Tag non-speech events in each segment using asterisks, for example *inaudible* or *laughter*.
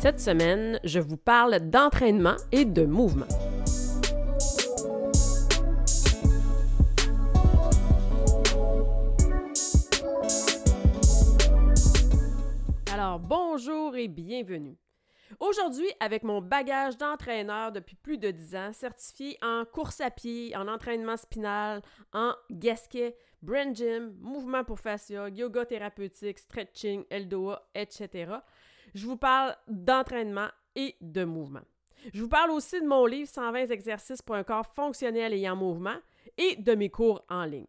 Cette semaine, je vous parle d'entraînement et de mouvement. Alors, bonjour et bienvenue. Aujourd'hui, avec mon bagage d'entraîneur depuis plus de 10 ans, certifié en course à pied, en entraînement spinal, en gasquet, brain gym, mouvement pour fascia, yoga thérapeutique, stretching, LDOA, etc., je vous parle d'entraînement et de mouvement. Je vous parle aussi de mon livre 120 exercices pour un corps fonctionnel et en mouvement et de mes cours en ligne.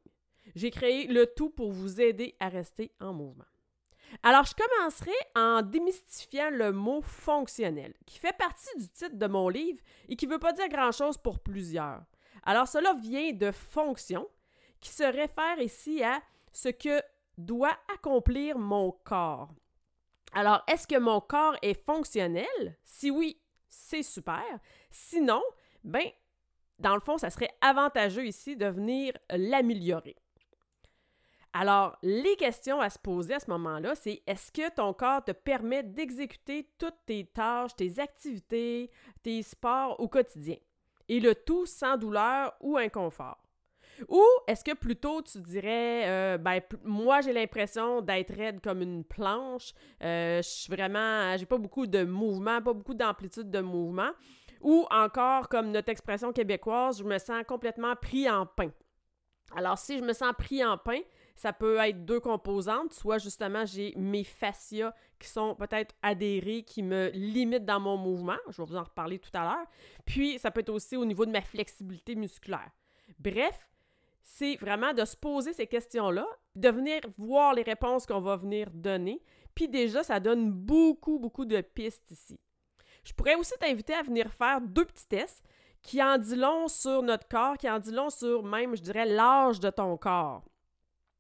J'ai créé le tout pour vous aider à rester en mouvement. Alors, je commencerai en démystifiant le mot fonctionnel, qui fait partie du titre de mon livre et qui ne veut pas dire grand-chose pour plusieurs. Alors, cela vient de fonction, qui se réfère ici à ce que doit accomplir mon corps. Alors, est-ce que mon corps est fonctionnel? Si oui, c'est super. Sinon, ben, dans le fond, ça serait avantageux ici de venir l'améliorer. Alors, les questions à se poser à ce moment-là, c'est est-ce que ton corps te permet d'exécuter toutes tes tâches, tes activités, tes sports au quotidien? Et le tout sans douleur ou inconfort. Ou est-ce que plutôt tu dirais, euh, ben, moi j'ai l'impression d'être raide comme une planche, euh, je suis vraiment, j'ai pas beaucoup de mouvement, pas beaucoup d'amplitude de mouvement. Ou encore, comme notre expression québécoise, je me sens complètement pris en pain. Alors, si je me sens pris en pain, ça peut être deux composantes. Soit justement, j'ai mes fascias qui sont peut-être adhérés, qui me limitent dans mon mouvement. Je vais vous en reparler tout à l'heure. Puis, ça peut être aussi au niveau de ma flexibilité musculaire. Bref, c'est vraiment de se poser ces questions-là, de venir voir les réponses qu'on va venir donner. Puis déjà, ça donne beaucoup, beaucoup de pistes ici. Je pourrais aussi t'inviter à venir faire deux petits tests qui en disent long sur notre corps, qui en disent long sur même, je dirais, l'âge de ton corps.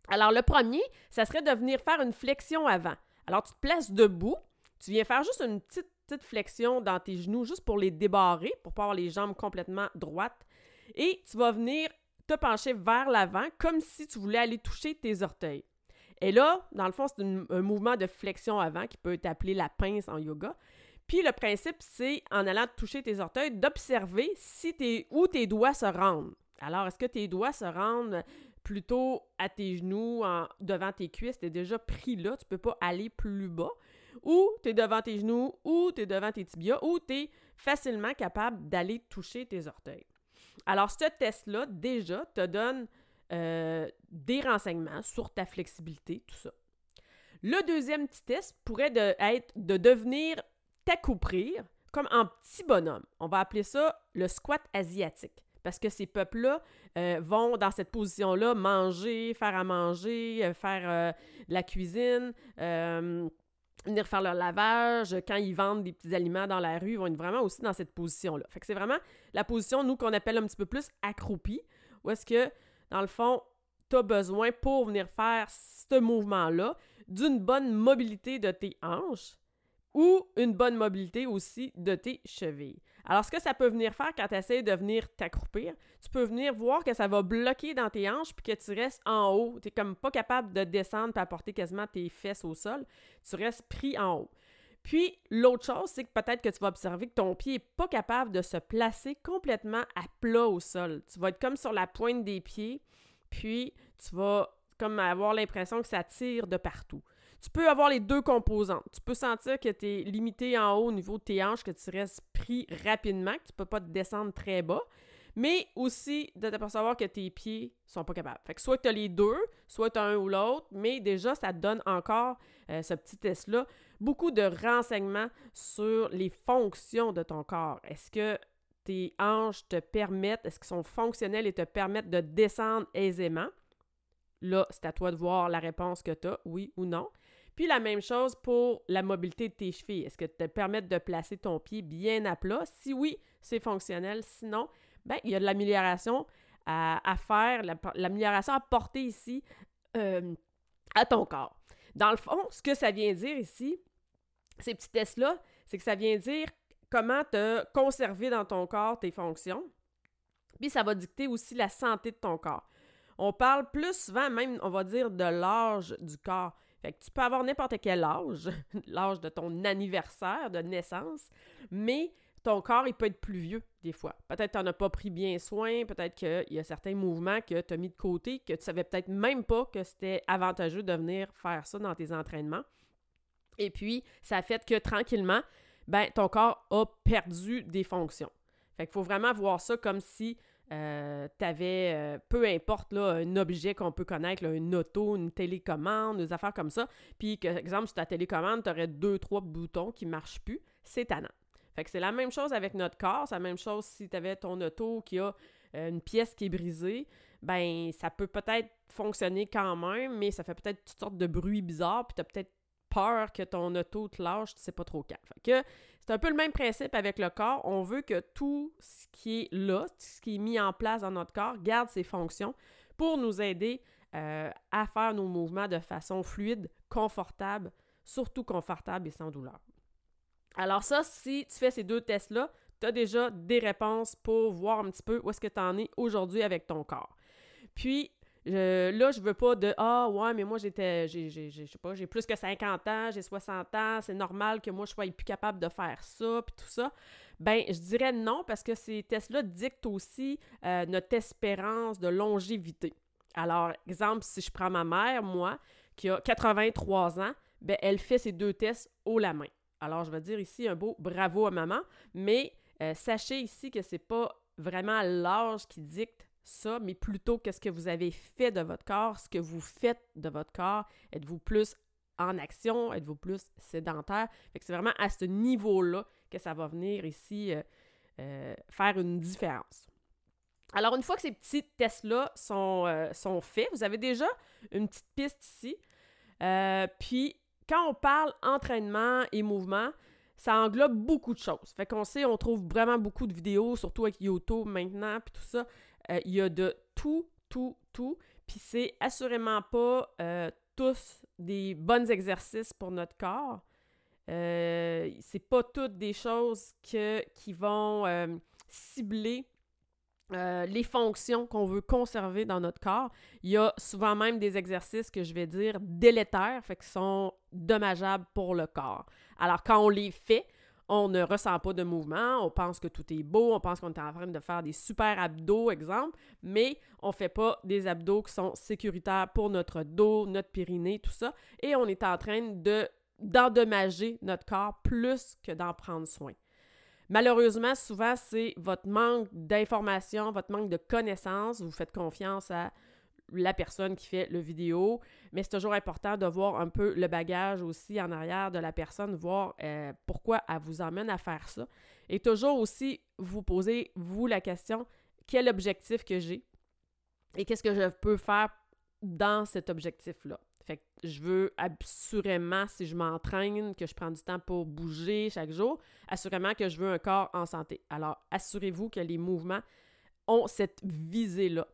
Alors, le premier, ça serait de venir faire une flexion avant. Alors, tu te places debout, tu viens faire juste une petite, petite flexion dans tes genoux, juste pour les débarrer, pour pas avoir les jambes complètement droites. Et tu vas venir te pencher vers l'avant comme si tu voulais aller toucher tes orteils. Et là, dans le fond, c'est un mouvement de flexion avant qui peut être appelé la pince en yoga. Puis le principe, c'est en allant toucher tes orteils, d'observer si où tes doigts se rendent. Alors, est-ce que tes doigts se rendent plutôt à tes genoux, devant tes cuisses, tu es déjà pris là, tu peux pas aller plus bas, ou tu es devant tes genoux, ou tu es devant tes tibias, ou tu es facilement capable d'aller toucher tes orteils. Alors, ce test-là, déjà, te donne euh, des renseignements sur ta flexibilité, tout ça. Le deuxième petit test pourrait être de devenir t'accouprir comme un petit bonhomme. On va appeler ça le squat asiatique. Parce que ces peuples-là euh, vont dans cette position-là manger, faire à manger, euh, faire la cuisine, venir faire leur lavage, quand ils vendent des petits aliments dans la rue, ils vont être vraiment aussi dans cette position-là. Fait que c'est vraiment la position, nous, qu'on appelle un petit peu plus accroupi, où est-ce que, dans le fond, tu as besoin pour venir faire ce mouvement-là d'une bonne mobilité de tes hanches ou une bonne mobilité aussi de tes chevilles. Alors, ce que ça peut venir faire quand tu essaies de venir t'accroupir, tu peux venir voir que ça va bloquer dans tes hanches puis que tu restes en haut. Tu comme pas capable de descendre et apporter quasiment tes fesses au sol. Tu restes pris en haut. Puis, l'autre chose, c'est que peut-être que tu vas observer que ton pied n'est pas capable de se placer complètement à plat au sol. Tu vas être comme sur la pointe des pieds, puis tu vas comme avoir l'impression que ça tire de partout. Tu peux avoir les deux composantes. Tu peux sentir que tu es limité en haut au niveau de tes hanches, que tu restes pris rapidement, que tu peux pas te descendre très bas, mais aussi de t'apercevoir que tes pieds sont pas capables. Fait que soit tu as les deux, soit tu as un ou l'autre, mais déjà, ça te donne encore, euh, ce petit test-là, beaucoup de renseignements sur les fonctions de ton corps. Est-ce que tes hanches te permettent, est-ce qu'ils sont fonctionnels et te permettent de descendre aisément? Là, c'est à toi de voir la réponse que tu as, oui ou non. Puis la même chose pour la mobilité de tes chevilles. Est-ce que te permettre de placer ton pied bien à plat? Si oui, c'est fonctionnel. Sinon, ben, il y a de l'amélioration à, faire, l'amélioration à porter ici euh, à ton corps. Dans le fond, ce que ça vient dire ici, ces petits tests-là, c'est que ça vient dire comment te conserver dans ton corps tes fonctions. Puis ça va dicter aussi la santé de ton corps. On parle plus souvent, même, on va dire, de l'âge du corps. Fait que tu peux avoir n'importe quel âge, *laughs* l'âge de ton anniversaire de naissance, mais ton corps, il peut être plus vieux des fois. Peut-être que tu n'en as pas pris bien soin, peut-être qu'il y a certains mouvements que tu as mis de côté, que tu savais peut-être même pas que c'était avantageux de venir faire ça dans tes entraînements. Et puis, ça fait que tranquillement, ben, ton corps a perdu des fonctions. Fait qu'il faut vraiment voir ça comme si euh, tu avais, euh, peu importe, là, un objet qu'on peut connaître, une auto, une télécommande, des affaires comme ça, puis que, exemple, sur ta télécommande, tu aurais deux, trois boutons qui ne marchent plus, c'est tannant. Fait que c'est la même chose avec notre corps, c'est la même chose si tu avais ton auto qui a euh, une pièce qui est brisée, ben ça peut peut-être fonctionner quand même, mais ça fait peut-être toutes sortes de bruits bizarres, puis tu as peut-être peur que ton auto te lâche, tu sais pas trop quand. Fait que c'est un peu le même principe avec le corps. On veut que tout ce qui est là, ce qui est mis en place dans notre corps, garde ses fonctions pour nous aider euh, à faire nos mouvements de façon fluide, confortable, surtout confortable et sans douleur. Alors ça, si tu fais ces deux tests-là, tu as déjà des réponses pour voir un petit peu où est-ce que tu en es aujourd'hui avec ton corps. Puis, là, je veux pas de Ah, ouais, mais moi, j'étais, j'ai, je sais pas, plus que 50 ans, j'ai 60 ans, c'est normal que moi, je sois plus capable de faire ça, puis tout ça. Ben, je dirais non, parce que ces tests-là dictent aussi euh, notre espérance de longévité. Alors, exemple, si je prends ma mère, moi, qui a 83 ans, ben, elle fait ces deux tests haut la main. Alors, je vais dire ici un beau bravo à maman, mais euh, sachez ici que c'est pas vraiment l'âge qui dicte ça, mais plutôt qu'est-ce que vous avez fait de votre corps, ce que vous faites de votre corps. Êtes-vous plus en action? Êtes-vous plus sédentaire? Fait que c'est vraiment à ce niveau-là que ça va venir ici euh, euh, faire une différence. Alors, une fois que ces petits tests-là sont, euh, sont, faits, vous avez déjà une petite piste ici. puis, quand on parle entraînement et mouvement, ça englobe beaucoup de choses. Fait qu'on sait, on trouve vraiment beaucoup de vidéos, surtout avec YouTube maintenant, puis tout ça. Euh, il y a de tout, tout, tout. Puis c'est assurément pas euh, tous des bons exercices pour notre corps. Euh, c'est pas toutes des choses que, qui vont euh, cibler les fonctions qu'on veut conserver dans notre corps. Il y a souvent même des exercices que je vais dire délétères, fait qui sont dommageables pour le corps. Alors quand on les fait, on ne ressent pas de mouvement, on pense que tout est beau, on pense qu'on est en train de faire des super abdos, exemple, mais on ne fait pas des abdos qui sont sécuritaires pour notre dos, notre périnée, tout ça, et on est en train de d'endommager notre corps plus que d'en prendre soin. Malheureusement, souvent, c'est votre manque d'information, votre manque de connaissances. Vous faites confiance à la personne qui fait le vidéo, mais c'est toujours important de voir un peu le bagage aussi en arrière de la personne, voir euh, pourquoi elle vous emmène à faire ça. Et toujours aussi vous poser, vous, la question, quel objectif que j'ai et qu'est-ce que je peux faire dans cet objectif-là? Fait que je veux assurément, si je m'entraîne, que je prends du temps pour bouger chaque jour, assurément que je veux un corps en santé. Alors, assurez-vous que les mouvements ont cette visée-là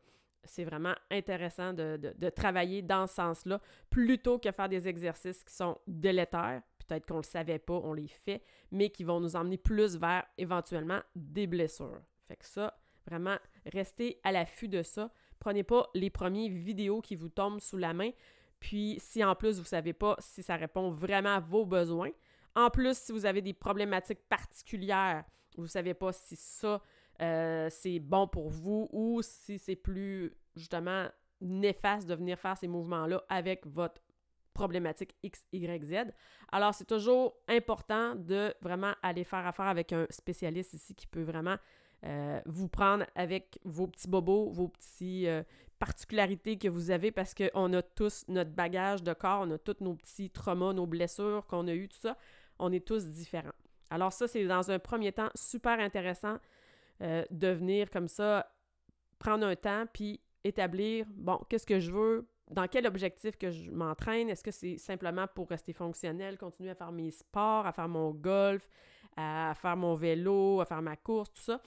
c'est vraiment intéressant de, travailler dans ce sens-là, plutôt que faire des exercices qui sont délétères. Peut-être qu'on ne le savait pas, on les fait, mais qui vont nous emmener plus vers éventuellement des blessures. Fait que ça, vraiment, restez à l'affût de ça. Prenez pas les premiers vidéos qui vous tombent sous la main. Puis, si en plus vous ne savez pas si ça répond vraiment à vos besoins, en plus, si vous avez des problématiques particulières, vous ne savez pas si ça, euh, c'est bon pour vous ou si c'est plus justement néfaste de venir faire ces mouvements-là avec votre problématique X, Y, Z. Alors, c'est toujours important de vraiment aller faire affaire avec un spécialiste ici qui peut vraiment euh, vous prendre avec vos petits bobos, vos petites euh, particularités que vous avez parce qu'on a tous notre bagage de corps, on a tous nos petits traumas, nos blessures qu'on a eues, tout ça. On est tous différents. Alors ça, c'est dans un premier temps super intéressant euh, de venir comme ça prendre un temps puis établir, bon, qu'est-ce que je veux dans quel objectif que je m'entraîne? Est-ce que c'est simplement pour rester fonctionnel, continuer à faire mes sports, à faire mon golf, à faire mon vélo, à faire ma course, tout ça?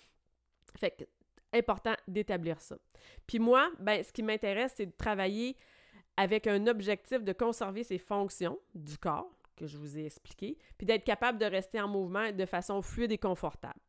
Fait que, important d'établir ça. Puis moi, ben, ce qui m'intéresse, c'est de travailler avec un objectif de conserver ses fonctions du corps, que je vous ai expliqué, puis d'être capable de rester en mouvement de façon fluide et confortable.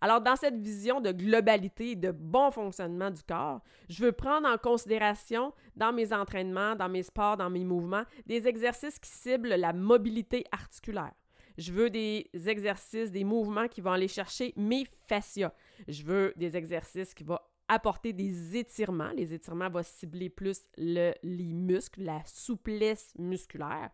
Alors, dans cette vision de globalité et de bon fonctionnement du corps, je veux prendre en considération dans mes entraînements, dans mes sports, dans mes mouvements, des exercices qui ciblent la mobilité articulaire. Je veux des exercices, des mouvements qui vont aller chercher mes fascias. Je veux des exercices qui vont apporter des étirements. Les étirements vont cibler plus le, les muscles, la souplesse musculaire.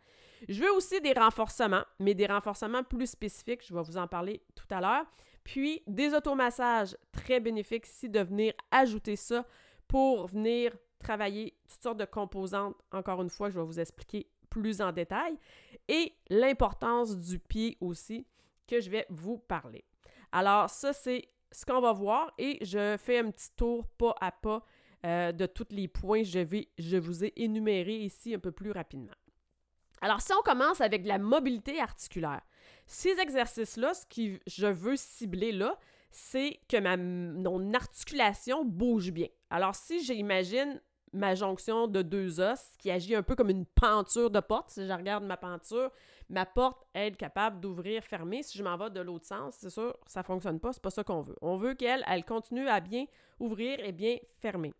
Je veux aussi des renforcements, mais des renforcements plus spécifiques. Je vais vous en parler tout à l'heure. Puis des automassages très bénéfiques ici de venir ajouter ça pour venir travailler toutes sortes de composantes. Encore une fois, je vais vous expliquer plus en détail. Et l'importance du pied aussi que je vais vous parler. Alors ça, c'est ce qu'on va voir et je fais un petit tour pas à pas euh, de tous les points je, vais, je vous ai énumérés ici un peu plus rapidement. Alors, si on commence avec la mobilité articulaire, ces exercices-là, ce que je veux cibler là, c'est que ma, mon articulation bouge bien. Alors, si j'imagine ma jonction de deux os qui agit un peu comme une penture de porte, si je regarde ma penture, ma porte est capable d'ouvrir, fermer. Si je m'en vais de l'autre sens, c'est sûr, ça ne fonctionne pas, c'est pas ça qu'on veut. On veut qu'elle elle continue à bien ouvrir et bien fermer.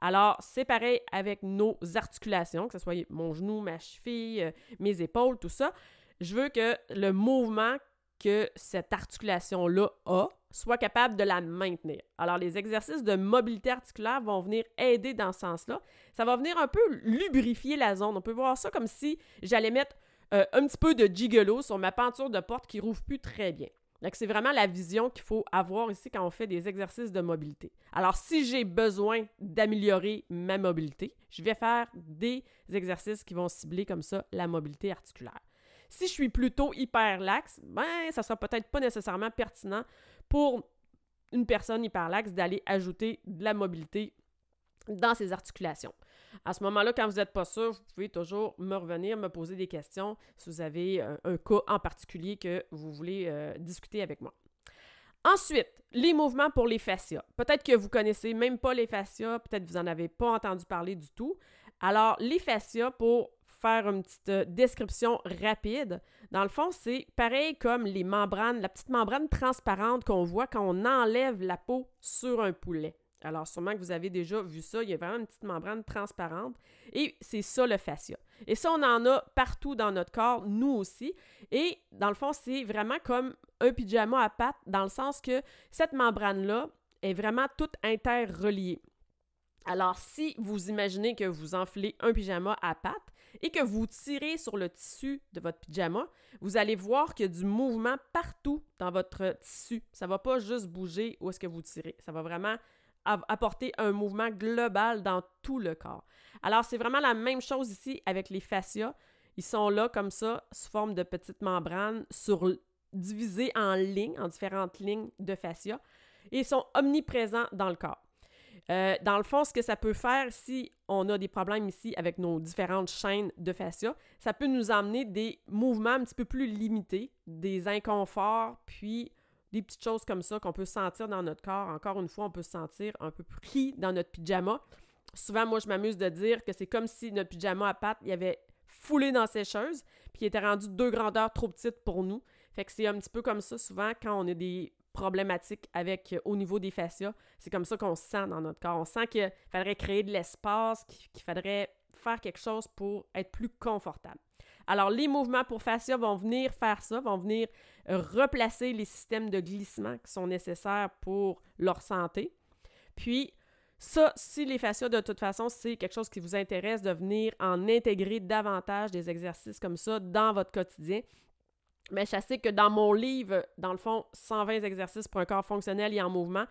Alors, c'est pareil avec nos articulations, que ce soit mon genou, ma cheville, euh, mes épaules, tout ça je veux que le mouvement que cette articulation-là a soit capable de la maintenir. Alors, les exercices de mobilité articulaire vont venir aider dans ce sens-là. Ça va venir un peu lubrifier la zone. On peut voir ça comme si j'allais mettre euh, un petit peu de gigolo sur ma peinture de porte qui rouvre plus très bien. Donc, c'est vraiment la vision qu'il faut avoir ici quand on fait des exercices de mobilité. Alors, si j'ai besoin d'améliorer ma mobilité, je vais faire des exercices qui vont cibler comme ça la mobilité articulaire. Si je suis plutôt hyper laxe, ben, ça sera peut-être pas nécessairement pertinent pour une personne hyper laxe d'aller ajouter de la mobilité dans ses articulations. À ce moment-là, quand vous n'êtes pas sûr, vous pouvez toujours me revenir, me poser des questions si vous avez euh, un, cas en particulier que vous voulez euh, discuter avec moi. Ensuite, les mouvements pour les fascias. Peut-être que vous connaissez même pas les fascias, peut-être que vous n'en avez pas entendu parler du tout. Alors, les fascias, pour faire une petite euh, description rapide. Dans le fond, c'est pareil comme les membranes, la petite membrane transparente qu'on voit quand on enlève la peau sur un poulet. Alors, sûrement que vous avez déjà vu ça, il y a vraiment une petite membrane transparente et c'est ça le fascia. Et ça, on en a partout dans notre corps, nous aussi. Et dans le fond, c'est vraiment comme un pyjama à pattes dans le sens que cette membrane-là est vraiment toute interreliée. Alors, si vous imaginez que vous enflez un pyjama à pattes, et que vous tirez sur le tissu de votre pyjama, vous allez voir qu'il y a du mouvement partout dans votre tissu. Ça ne va pas juste bouger où est-ce que vous tirez. Ça va vraiment apporter un mouvement global dans tout le corps. Alors, c'est vraiment la même chose ici avec les fascias. Ils sont là comme ça, sous forme de petites membranes, sur, divisées en lignes, en différentes lignes de fascia, et ils sont omniprésents dans le corps. Euh, dans le fond, ce que ça peut faire si on a des problèmes ici avec nos différentes chaînes de fascia, ça peut nous amener des mouvements un petit peu plus limités, des inconforts, puis des petites choses comme ça qu'on peut sentir dans notre corps. Encore une fois, on peut se sentir un peu pris dans notre pyjama. Souvent, moi, je m'amuse de dire que c'est comme si notre pyjama à pattes, il avait foulé dans sécheuse, puis il était rendu deux grandeurs trop petites pour nous. Fait que c'est un petit peu comme ça souvent quand on a des problématique avec euh, au niveau des fascias. C'est comme ça qu'on se sent dans notre corps. On sent qu'il faudrait créer de l'espace, qu'il faudrait faire quelque chose pour être plus confortable. Alors, les mouvements pour fascia vont venir faire ça, vont venir euh, replacer les systèmes de glissement qui sont nécessaires pour leur santé. Puis, ça, si les fascias, de toute façon, c'est quelque chose qui vous intéresse de venir en intégrer davantage des exercices comme ça dans votre quotidien, mais je sais que dans mon livre, dans le fond, 120 exercices pour un corps fonctionnel et en mouvement,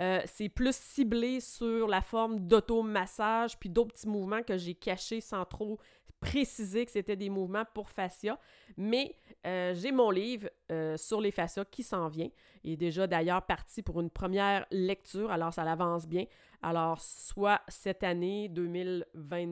euh, c'est plus ciblé sur la forme d'automassage puis d'autres petits mouvements que j'ai cachés sans trop précisé que c'était des mouvements pour fascia, mais euh, j'ai mon livre euh, sur les fascias qui s'en vient. Il est déjà d'ailleurs parti pour une première lecture, alors ça l'avance bien. Alors, soit cette année 2020...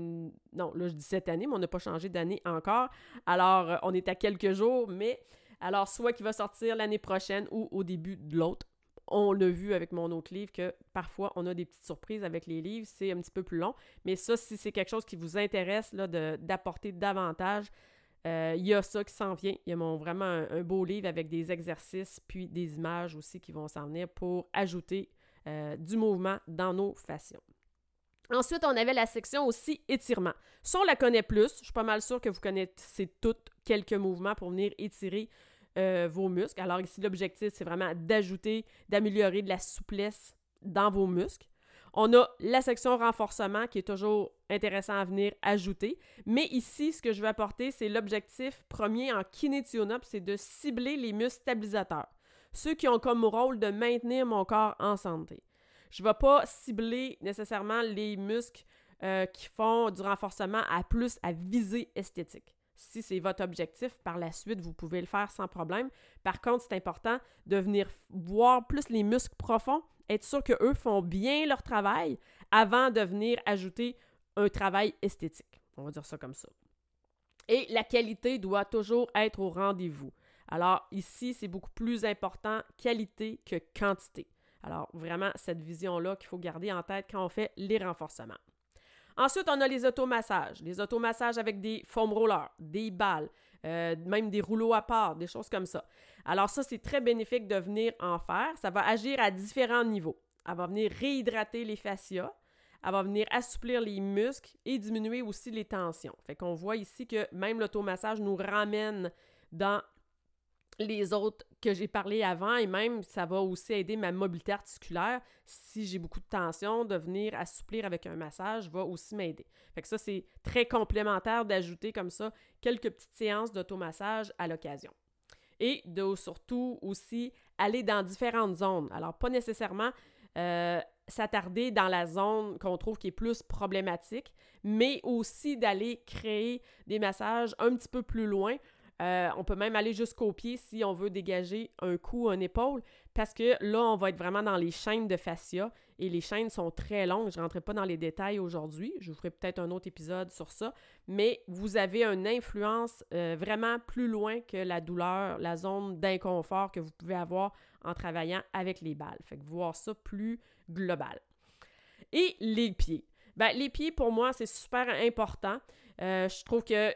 Non, là je dis cette année, mais on n'a pas changé d'année encore. Alors, euh, on est à quelques jours, mais... Alors, soit qu'il va sortir l'année prochaine ou au début de l'autre on l'a vu avec mon autre livre que parfois on a des petites surprises avec les livres, c'est un petit peu plus long. Mais ça, si c'est quelque chose qui vous intéresse d'apporter davantage, euh, il y a ça qui s'en vient. Il y a vraiment un, beau livre avec des exercices puis des images aussi qui vont s'en venir pour ajouter euh, du mouvement dans nos fascias. Ensuite, on avait la section aussi étirement. Ça, on la connaît plus. Je suis pas mal sûre que vous connaissez toutes quelques mouvements pour venir étirer euh, vos muscles. Alors ici, l'objectif, c'est vraiment d'ajouter, d'améliorer de la souplesse dans vos muscles. On a la section renforcement qui est toujours intéressant à venir ajouter. Mais ici, ce que je veux apporter, c'est l'objectif premier en kinétionop, c'est de cibler les muscles stabilisateurs. Ceux qui ont comme rôle de maintenir mon corps en santé. Je ne vais pas cibler nécessairement les muscles euh, qui font du renforcement à plus à visée esthétique. Si c'est votre objectif, par la suite, vous pouvez le faire sans problème. Par contre, c'est important de venir voir plus les muscles profonds, être sûr qu'eux font bien leur travail avant de venir ajouter un travail esthétique. On va dire ça comme ça. Et la qualité doit toujours être au rendez-vous. Alors ici, c'est beaucoup plus important qualité que quantité. Alors vraiment, cette vision-là qu'il faut garder en tête quand on fait les renforcements. Ensuite, on a les automassages. Les automassages avec des foam rollers, des balles, euh, même des rouleaux à part, des choses comme ça. Alors ça, c'est très bénéfique de venir en faire. Ça va agir à différents niveaux. Elle va venir réhydrater les fascias. Elle va venir assouplir les muscles et diminuer aussi les tensions. Fait qu'on voit ici que même l'automassage nous ramène dans les autres que j'ai parlé avant et même ça va aussi aider ma mobilité articulaire. Si j'ai beaucoup de tension, de venir assouplir avec un massage va aussi m'aider. Fait que ça, c'est très complémentaire d'ajouter comme ça quelques petites séances d'automassage à l'occasion. Et de surtout aussi aller dans différentes zones. Alors, pas nécessairement euh, s'attarder dans la zone qu'on trouve qui est plus problématique, mais aussi d'aller créer des massages un petit peu plus loin euh, on peut même aller jusqu'au pied si on veut dégager un cou, une épaule, parce que là, on va être vraiment dans les chaînes de fascia et les chaînes sont très longues. Je ne rentrerai pas dans les détails aujourd'hui. Je vous ferai peut-être un autre épisode sur ça. Mais vous avez une influence euh, vraiment plus loin que la douleur, la zone d'inconfort que vous pouvez avoir en travaillant avec les balles. Fait que voir ça plus global. Et les pieds. Ben, les pieds, pour moi, c'est super important. Euh, je trouve que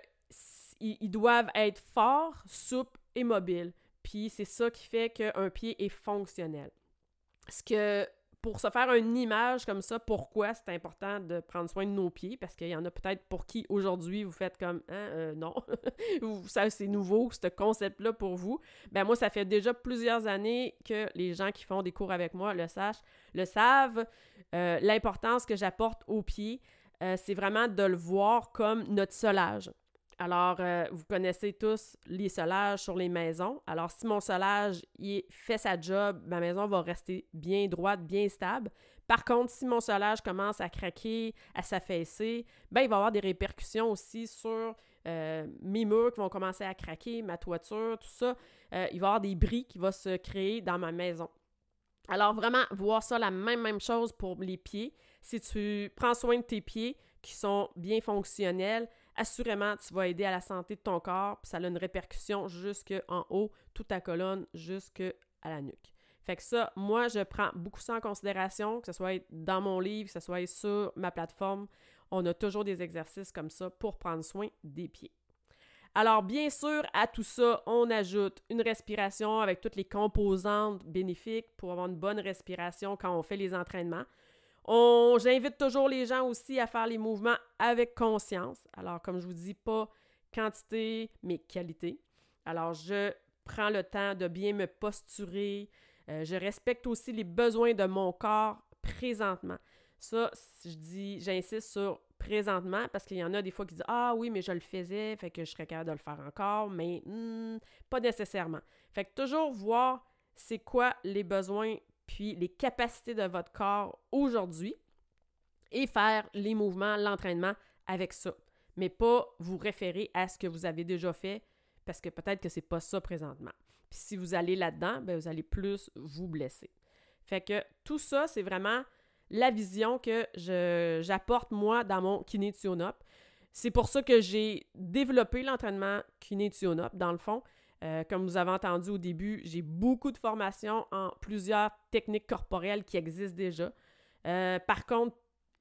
ils, doivent être forts, souples et mobiles. Puis c'est ça qui fait qu'un pied est fonctionnel. Ce que pour se faire une image comme ça, pourquoi c'est important de prendre soin de nos pieds, parce qu'il y en a peut-être pour qui aujourd'hui vous faites comme hein, euh, non, *laughs* ça c'est nouveau, ce concept-là pour vous. Ben moi, ça fait déjà plusieurs années que les gens qui font des cours avec moi le sachent, le savent. Euh, l'importance que j'apporte aux pieds, euh, c'est vraiment de le voir comme notre solage. Alors, euh, vous connaissez tous les solages sur les maisons. Alors, si mon solage il fait sa job, ma maison va rester bien droite, bien stable. Par contre, si mon solage commence à craquer, à s'affaisser, ben, il va y avoir des répercussions aussi sur euh, mes murs qui vont commencer à craquer, ma toiture, tout ça. Euh, il va y avoir des bris qui vont se créer dans ma maison. Alors, vraiment, voir ça la même, même chose pour les pieds. Si tu prends soin de tes pieds qui sont bien fonctionnels, assurément, tu vas aider à la santé de ton corps, puis ça a une répercussion jusque en haut, toute ta colonne, jusque à la nuque. Fait que ça, moi, je prends beaucoup ça en considération, que ce soit dans mon livre, que ce soit sur ma plateforme. On a toujours des exercices comme ça pour prendre soin des pieds. Alors, bien sûr, à tout ça, on ajoute une respiration avec toutes les composantes bénéfiques pour avoir une bonne respiration quand on fait les entraînements. J'invite toujours les gens aussi à faire les mouvements avec conscience. Alors, comme je vous dis, pas quantité, mais qualité. Alors, je prends le temps de bien me posturer. Euh, je respecte aussi les besoins de mon corps présentement. Ça, je dis, j'insiste sur présentement parce qu'il y en a des fois qui disent Ah oui, mais je le faisais, fait que je serais capable de le faire encore, mais hmm, pas nécessairement. Fait que toujours voir c'est quoi les besoins puis les capacités de votre corps aujourd'hui et faire les mouvements, l'entraînement avec ça. mais pas vous référer à ce que vous avez déjà fait parce que peut-être que c'est pas ça présentement. Puis si vous allez là-dedans, ben vous allez plus vous blesser. Fait que tout ça, c'est vraiment la vision que j'apporte moi dans mon kiné C'est pour ça que j'ai développé l'entraînement kiné dans le fond. Euh, comme vous avez entendu au début, j'ai beaucoup de formations en plusieurs techniques corporelles qui existent déjà. Euh, par contre,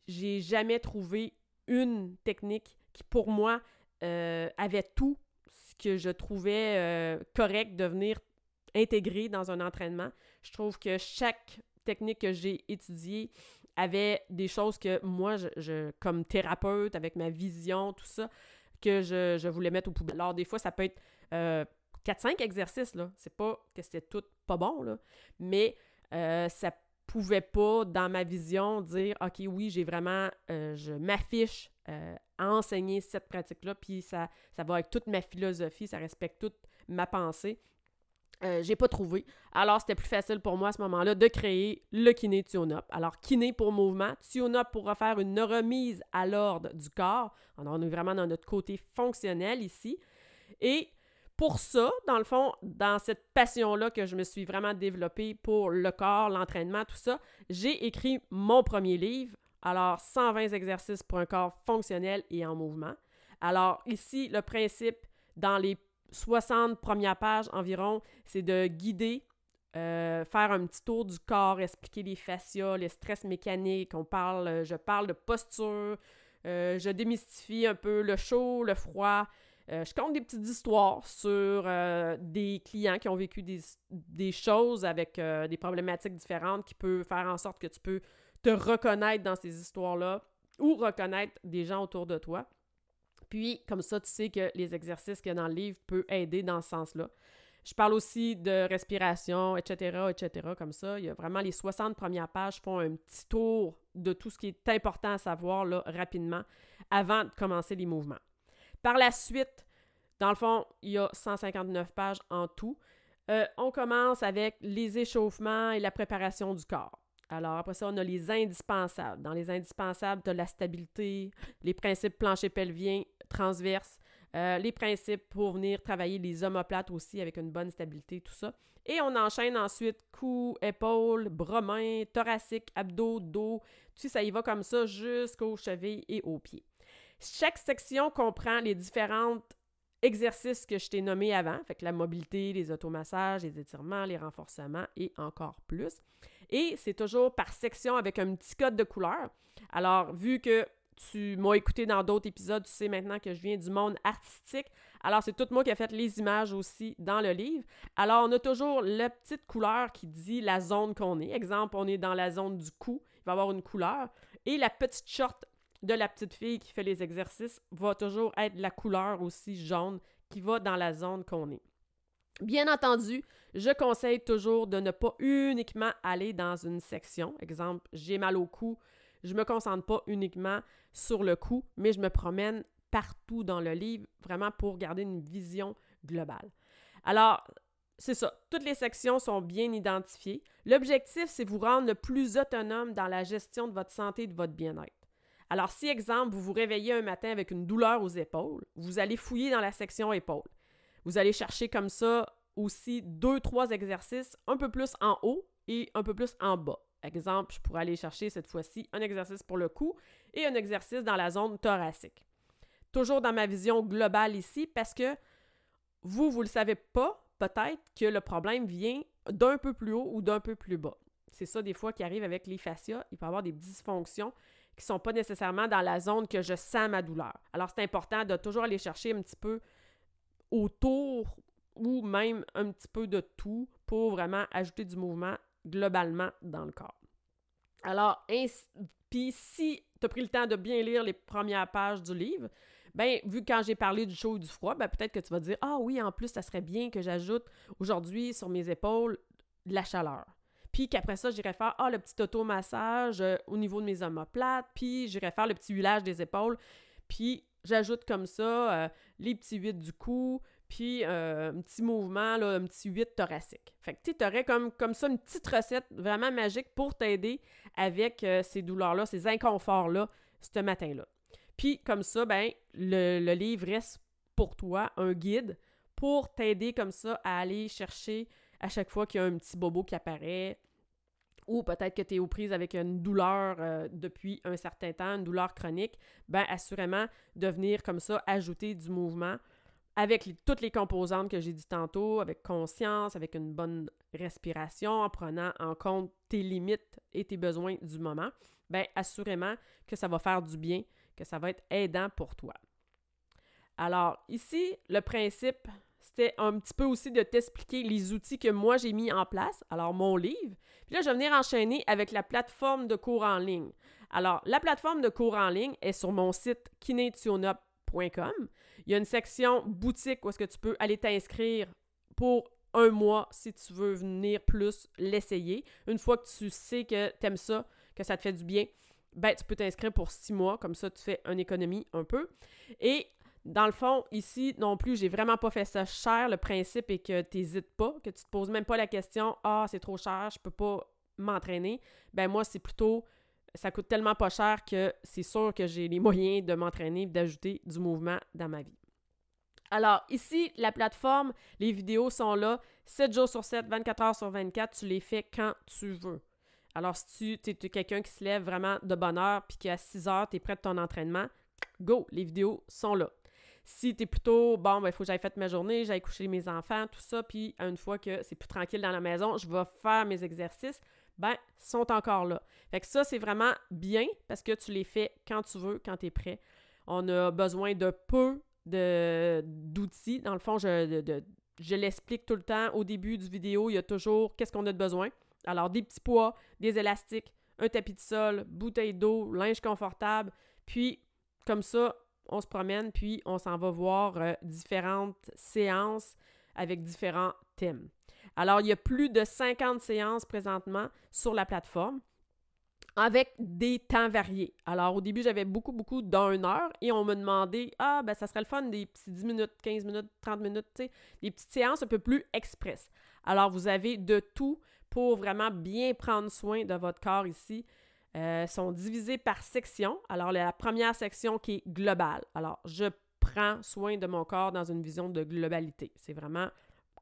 j'ai jamais trouvé une technique qui, pour moi, euh, avait tout ce que je trouvais correct de venir intégrer dans un entraînement. Je trouve que chaque technique que j'ai étudiée avait des choses que moi, je, comme thérapeute, avec ma vision, tout ça, que je, voulais mettre au poubelle. Alors, des fois, ça peut être 4-5 exercices, là. C'est pas que c'était tout pas bon, là. Mais euh, ça pouvait pas, dans ma vision, dire OK, oui, j'ai vraiment, euh, je m'affiche euh, à enseigner cette pratique-là, puis ça, ça va avec toute ma philosophie, ça respecte toute ma pensée. j'ai pas trouvé. Alors, c'était plus facile pour moi à ce moment-là de créer le kiné tune-up. Alors, kiné pour mouvement, tune-up pour refaire une remise à l'ordre du corps. Alors, on est vraiment dans notre côté fonctionnel ici. Et pour ça, dans le fond, dans cette passion-là que je me suis vraiment développée pour le corps, l'entraînement, tout ça, j'ai écrit mon premier livre. Alors, 120 exercices pour un corps fonctionnel et en mouvement. Alors, ici, le principe dans les 60 premières pages environ, c'est de guider, euh, faire un petit tour du corps, expliquer les fascias, les stress mécaniques. On parle, je parle de posture, euh, je démystifie un peu le chaud, le froid, euh, je compte des petites histoires sur euh, des clients qui ont vécu des, choses avec euh, des problématiques différentes qui peuvent faire en sorte que tu peux te reconnaître dans ces histoires-là ou reconnaître des gens autour de toi. Puis, comme ça, tu sais que les exercices qu'il y a dans le livre peuvent aider dans ce sens-là. Je parle aussi de respiration, etc., etc., comme ça. Il y a vraiment les 60 premières pages font un petit tour de tout ce qui est important à savoir là, rapidement avant de commencer les mouvements. Par la suite, dans le fond, il y a 159 pages en tout. Euh, on commence avec les échauffements et la préparation du corps. Alors, après ça, on a les indispensables. Dans les indispensables, tu as la stabilité, les principes plancher pelvien transverse, euh, les principes pour venir travailler les omoplates aussi avec une bonne stabilité, tout ça. Et on enchaîne ensuite cou, épaule, bras, mains, thoracique, abdos, dos. Tu sais, ça y va comme ça jusqu'aux chevilles et aux pieds. Chaque section comprend les différents exercices que je t'ai nommés avant, fait que la mobilité, les automassages, les étirements, les renforcements et encore plus. Et c'est toujours par section avec un petit code de couleur. Alors, vu que tu m'as écouté dans d'autres épisodes, tu sais maintenant que je viens du monde artistique. Alors, c'est tout moi qui a fait les images aussi dans le livre. Alors, on a toujours la petite couleur qui dit la zone qu'on est. Exemple, on est dans la zone du cou, il va y avoir une couleur. Et la petite short de la petite fille qui fait les exercices va toujours être la couleur aussi jaune qui va dans la zone qu'on est. Bien entendu, je conseille toujours de ne pas uniquement aller dans une section. Exemple, j'ai mal au cou, je me concentre pas uniquement sur le cou, mais je me promène partout dans le livre, vraiment pour garder une vision globale. Alors, c'est ça, toutes les sections sont bien identifiées. L'objectif, c'est vous rendre le plus autonome dans la gestion de votre santé et de votre bien-être. Alors, si, exemple, vous vous réveillez un matin avec une douleur aux épaules, vous allez fouiller dans la section épaules. Vous allez chercher comme ça aussi deux, trois exercices un peu plus en haut et un peu plus en bas. Exemple, je pourrais aller chercher cette fois-ci un exercice pour le cou et un exercice dans la zone thoracique. Toujours dans ma vision globale ici, parce que vous, vous ne le savez pas, peut-être que le problème vient d'un peu plus haut ou d'un peu plus bas. C'est ça des fois qui arrive avec les fascias. Il peut y avoir des dysfonctions qui sont pas nécessairement dans la zone que je sens ma douleur. Alors, c'est important de toujours aller chercher un petit peu autour ou même un petit peu de tout pour vraiment ajouter du mouvement globalement dans le corps. Alors, puis si tu as pris le temps de bien lire les premières pages du livre, ben vu quand j'ai parlé du chaud et du froid, ben peut-être que tu vas dire ah oui, en plus ça serait bien que j'ajoute aujourd'hui sur mes épaules de la chaleur. Puis qu'après ça, j'irai faire ah, le petit automassage euh, au niveau de mes omoplates, puis j'irai faire le petit huilage des épaules, puis j'ajoute comme ça euh, les petits huit du cou, puis euh, un petit mouvement, là, un petit huit thoracique. Fait que tu aurais comme, comme ça une petite recette vraiment magique pour t'aider avec ces douleurs-là, ces inconforts-là, ce matin-là. Puis comme ça, ben, le, le livre reste pour toi un guide pour t'aider comme ça à aller chercher à chaque fois qu'il y a un petit bobo qui apparaît, ou peut-être que tu es aux prises avec une douleur euh, depuis un certain temps, une douleur chronique, ben assurément de venir comme ça ajouter du mouvement avec toutes les composantes que j'ai dit tantôt, avec conscience, avec une bonne respiration, en prenant en compte tes limites et tes besoins du moment, ben assurément que ça va faire du bien, que ça va être aidant pour toi. Alors ici, le principe, c'était un petit peu aussi de t'expliquer les outils que moi j'ai mis en place, alors mon livre, puis là, je vais venir enchaîner avec la plateforme de cours en ligne. Alors, la plateforme de cours en ligne est sur mon site kinetionup.com. Il y a une section boutique où est-ce que tu peux aller t'inscrire pour un mois si tu veux venir plus l'essayer. Une fois que tu sais que tu aimes ça, que ça te fait du bien, ben tu peux t'inscrire pour six mois, comme ça tu fais une économie un peu. Et dans le fond, ici non plus, j'ai vraiment pas fait ça cher. Le principe est que tu n'hésites pas, que tu te poses même pas la question Ah, c'est trop cher, je peux pas m'entraîner. Ben moi, c'est plutôt ça coûte tellement pas cher que c'est sûr que j'ai les moyens de m'entraîner, d'ajouter du mouvement dans ma vie. Alors, ici, la plateforme, les vidéos sont là 7 jours sur 7, 24 heures sur 24, tu les fais quand tu veux. Alors, si tu es, quelqu'un qui se lève vraiment de bonne heure puis qu'à 6 heures, tu es prêt de ton entraînement, go, les vidéos sont là. Si tu es plutôt, bon, ben, il faut que j'aille faire ma journée, j'aille coucher mes enfants, tout ça, puis une fois que c'est plus tranquille dans la maison, je vais faire mes exercices, ben, sont encore là. Fait que ça, c'est vraiment bien parce que tu les fais quand tu veux, quand tu es prêt. On a besoin de peu d'outils. Dans le fond, je, je l'explique tout le temps. Au début du vidéo, il y a toujours qu'est-ce qu'on a de besoin. Alors, des petits poids, des élastiques, un tapis de sol, bouteille d'eau, linge confortable. Puis, comme ça, on se promène, puis on s'en va voir euh, différentes séances avec différents thèmes. Alors, il y a plus de 50 séances présentement sur la plateforme avec des temps variés. Alors, au début, j'avais beaucoup, beaucoup d'une heure et on me demandait Ah, ben, ça serait le fun des petits 10 minutes, 15 minutes, 30 minutes, tu sais, des petites séances un peu plus express. Alors, vous avez de tout pour vraiment bien prendre soin de votre corps ici. Euh, sont divisés par section. Alors, la première section qui est globale. Alors, je prends soin de mon corps dans une vision de globalité. C'est vraiment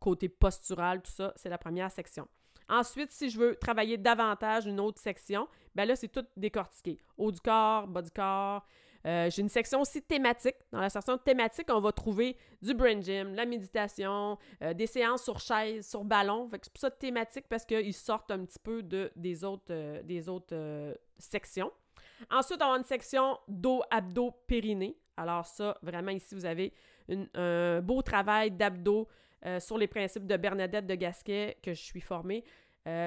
côté postural, tout ça, c'est la première section. Ensuite, si je veux travailler davantage une autre section, ben là, c'est tout décortiqué. Haut du corps, bas du corps, euh, j'ai une section aussi thématique. Dans la section thématique, on va trouver du brain gym, la méditation, euh, des séances sur chaise, sur ballon. c'est pour ça thématique parce qu'ils sortent un petit peu de, des autres, euh, des autres sections. Ensuite, on a une section dos, abdos, périnée. Alors ça, vraiment ici, vous avez un beau travail d'abdos sur les principes de Bernadette de Gasquet que je suis formée,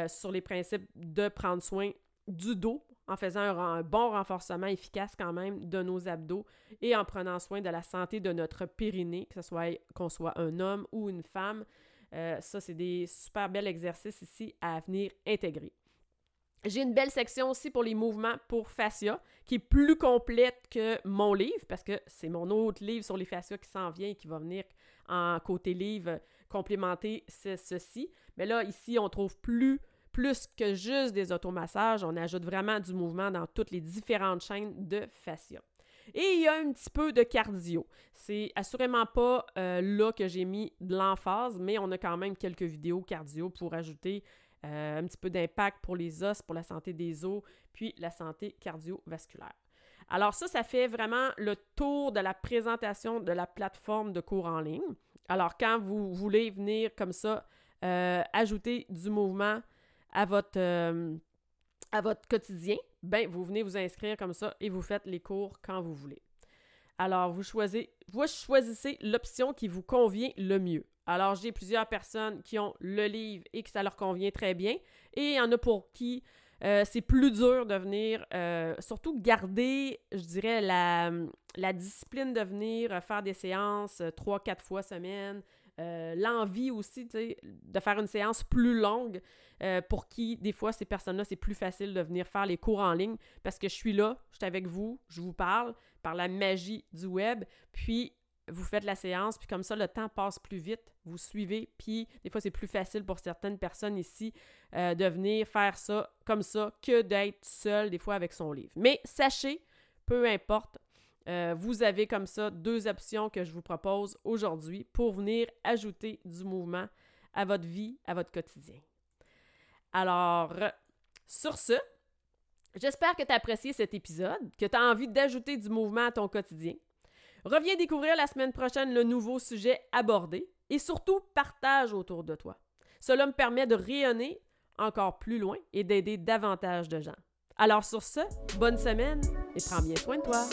sur les principes de prendre soin du dos en faisant un, bon renforcement efficace quand même de nos abdos et en prenant soin de la santé de notre périnée, que ce soit qu'on soit un homme ou une femme. Euh, ça, c'est des super bels exercices ici à venir intégrer. J'ai une belle section aussi pour les mouvements pour fascia, qui est plus complète que mon livre, parce que c'est mon autre livre sur les fascias qui s'en vient et qui va venir en côté livre complémenter ceci. Mais là, ici, on trouve plus plus que juste des automassages, on ajoute vraiment du mouvement dans toutes les différentes chaînes de fascia. Et il y a un petit peu de cardio. C'est assurément pas euh, là que j'ai mis de l'emphase, mais on a quand même quelques vidéos cardio pour ajouter euh, un petit peu d'impact pour les os, pour la santé des os, puis la santé cardiovasculaire. Alors ça, ça fait vraiment le tour de la présentation de la plateforme de cours en ligne. Alors quand vous voulez venir comme ça, euh, ajouter du mouvement à votre, euh, à votre quotidien, ben vous venez vous inscrire comme ça et vous faites les cours quand vous voulez. Alors, vous choisissez, vous choisissez l'option qui vous convient le mieux. Alors, j'ai plusieurs personnes qui ont le livre et que ça leur convient très bien. Et il y en a pour qui euh, c'est plus dur de venir, euh, surtout garder, je dirais, la, la discipline de venir faire des séances trois, quatre fois semaine, euh, l'envie aussi de faire une séance plus longue euh, pour qui, des fois, ces personnes-là, c'est plus facile de venir faire les cours en ligne parce que je suis là, je suis avec vous, je vous parle par la magie du web, puis vous faites la séance, puis comme ça, le temps passe plus vite, vous suivez, puis des fois, c'est plus facile pour certaines personnes ici euh, de venir faire ça comme ça que d'être seul, des fois, avec son livre. Mais sachez, peu importe, euh, vous avez comme ça deux options que je vous propose aujourd'hui pour venir ajouter du mouvement à votre vie, à votre quotidien. Alors, sur ce, j'espère que tu as apprécié cet épisode, que tu as envie d'ajouter du mouvement à ton quotidien. Reviens découvrir la semaine prochaine le nouveau sujet abordé et surtout partage autour de toi. Cela me permet de rayonner encore plus loin et d'aider davantage de gens. Alors sur ce, bonne semaine et prends bien soin de toi.